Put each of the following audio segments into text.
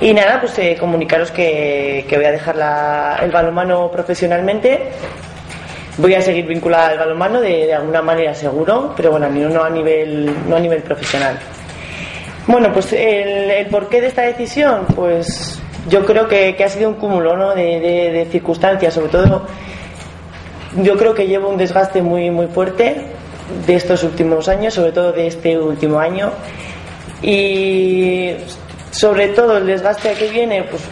Y nada, pues eh, comunicaros que, que, voy a dejar la, el balonmano profesionalmente. Voy a seguir vinculada al balonmano de, alguna manera seguro, pero bueno, no a nivel, no a nivel profesional. Bueno, pues el, porqué de esta decisión, pues yo creo que, que ha sido un cúmulo ¿no? de, de, de, circunstancias, sobre todo yo creo que llevo un desgaste muy, muy fuerte de estos últimos años, sobre todo de este último año. Y sobre todo el desgaste que viene, pues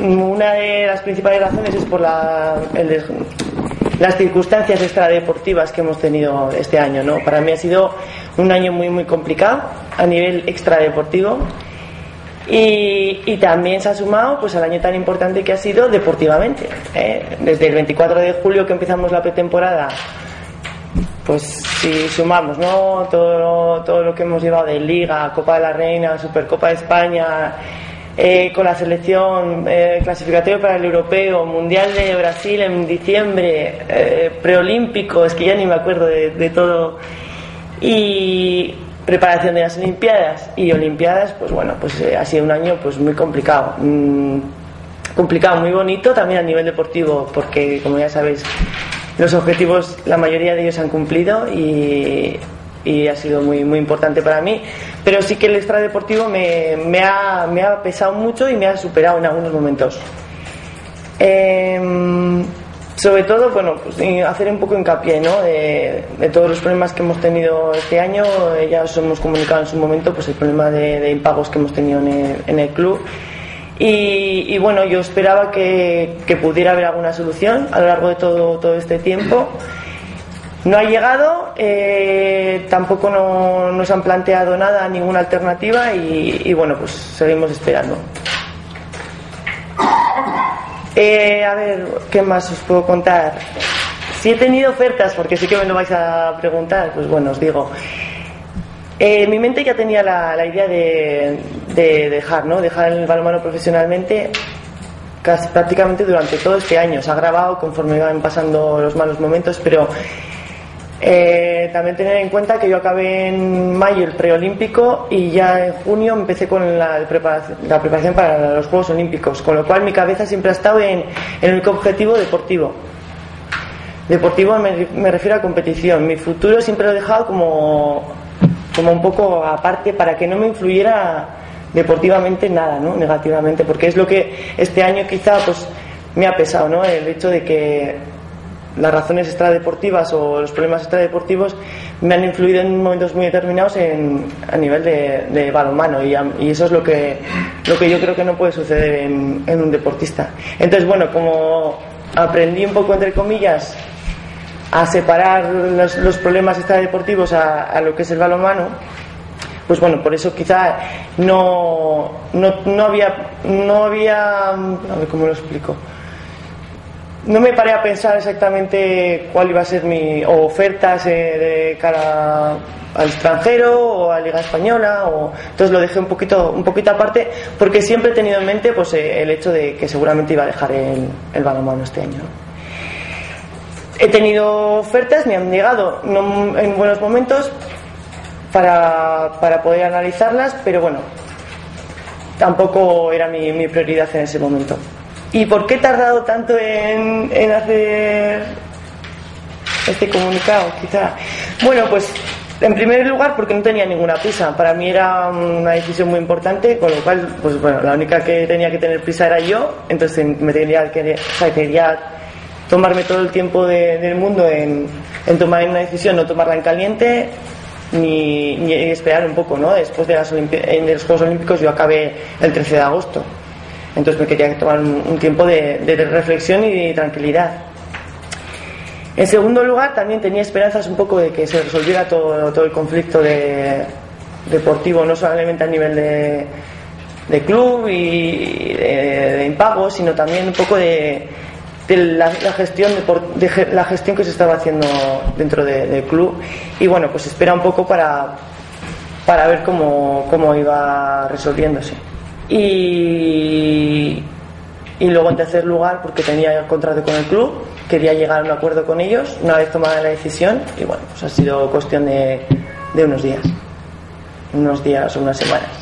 una de las principales razones es por la, las circunstancias extradeportivas que hemos tenido este año. ¿no? Para mí ha sido un año muy, muy complicado a nivel extradeportivo. Y, y, también se ha sumado pues al año tan importante que ha sido deportivamente. ¿eh? Desde el 24 de julio que empezamos la pretemporada, pues si sumamos ¿no? todo, todo lo que hemos llevado de Liga, Copa de la Reina, Supercopa de España, eh, con la selección eh, clasificatoria para el europeo, Mundial de Brasil en diciembre, eh, preolímpico, es que ya ni me acuerdo de, de todo. Y preparación de las Olimpiadas y Olimpiadas, pues bueno, pues eh, ha sido un año pues muy complicado. Mm, complicado, muy bonito también a nivel deportivo, porque como ya sabéis, los objetivos, la mayoría de ellos han cumplido y, ha sido muy, muy importante para mí. Pero sí que el extradeportivo me, me, ha, me ha pesado mucho y me ha superado en algunos momentos. Eh, sobre todo, bueno, pues hacer un poco hincapié ¿no? de, todos los problemas que hemos tenido este año. Ya os hemos comunicado en su momento pues el problema de, de impagos que hemos tenido en el club. Y, bueno, yo esperaba que, que, pudiera haber alguna solución a lo largo de todo, todo este tiempo. No ha llegado, eh, tampoco no, nos han planteado nada, ninguna alternativa y, bueno, pues seguimos esperando. Eh, a ver, ¿qué más os puedo contar? Si he tenido ofertas, porque sí que me lo vais a preguntar, pues bueno, os digo. Eh, mi mente ya tenía la, la idea de, de, dejar, ¿no? Dejar el balonmano profesionalmente casi prácticamente durante todo este año. Se ha grabado conforme van pasando los malos momentos, pero eh, también tener en cuenta que yo acabé en mayo el preolímpico y ya en junio empecé con la preparación, la preparación para los Juegos Olímpicos, con lo cual mi cabeza siempre ha estado en, en el único objetivo deportivo. Deportivo me, me, refiero a competición. Mi futuro siempre lo he dejado como, como un poco aparte para que no me influyera deportivamente nada, ¿no? Negativamente, porque es lo que este año quizá pues me ha pesado, ¿no? El hecho de que las razones extradeportivas o los problemas extradeportivos me han influido en momentos muy determinados en, a nivel de, balonmano y, eso es lo que, lo que yo creo que no puede suceder en, un deportista. Entonces, bueno, como aprendí un poco, entre comillas, a separar los, los problemas extradeportivos a lo que es el balonmano, pues bueno, por eso quizá no, no, no había, no había, a ver cómo lo explico, no me paré a pensar exactamente cuál iba a ser mi o ofertas eh, de cara al extranjero o a Liga Española o entonces lo dejé un poquito un poquito aparte porque siempre he tenido en mente pues eh, el hecho de que seguramente iba a dejar el, el balonmano este año he tenido ofertas me han llegado en buenos momentos para, para poder analizarlas pero bueno tampoco era mi, mi prioridad en ese momento ¿Y por qué he tardado tanto en, en hacer este comunicado? Quizá. Bueno, pues en primer lugar porque no tenía ninguna prisa. Para mí era una decisión muy importante, con lo cual, pues bueno, la única que tenía que tener prisa era yo, entonces me tenía que, o tomarme todo el tiempo de, del mundo en, en, tomar una decisión, no tomarla en caliente. Ni, ni esperar un poco, ¿no? Después de, las de los Juegos Olímpicos yo acabé el 13 de agosto. Entonces me quería tomar un, tiempo de, reflexión y de tranquilidad. En segundo lugar, también tenía esperanzas un poco de que se resolviera todo, todo el conflicto de, deportivo, no solamente a nivel de, club y de, de, impagos, sino también un poco de, la, gestión de, de, la gestión que se estaba haciendo dentro del club. Y bueno, pues espera un poco para, para ver cómo, cómo iba resolviéndose. Y, y luego en tercer lugar, porque tenía el contrato con el club, quería llegar a un acuerdo con ellos una vez tomada la decisión y bueno, pues ha sido cuestión de, de unos días, unos días o unas semanas.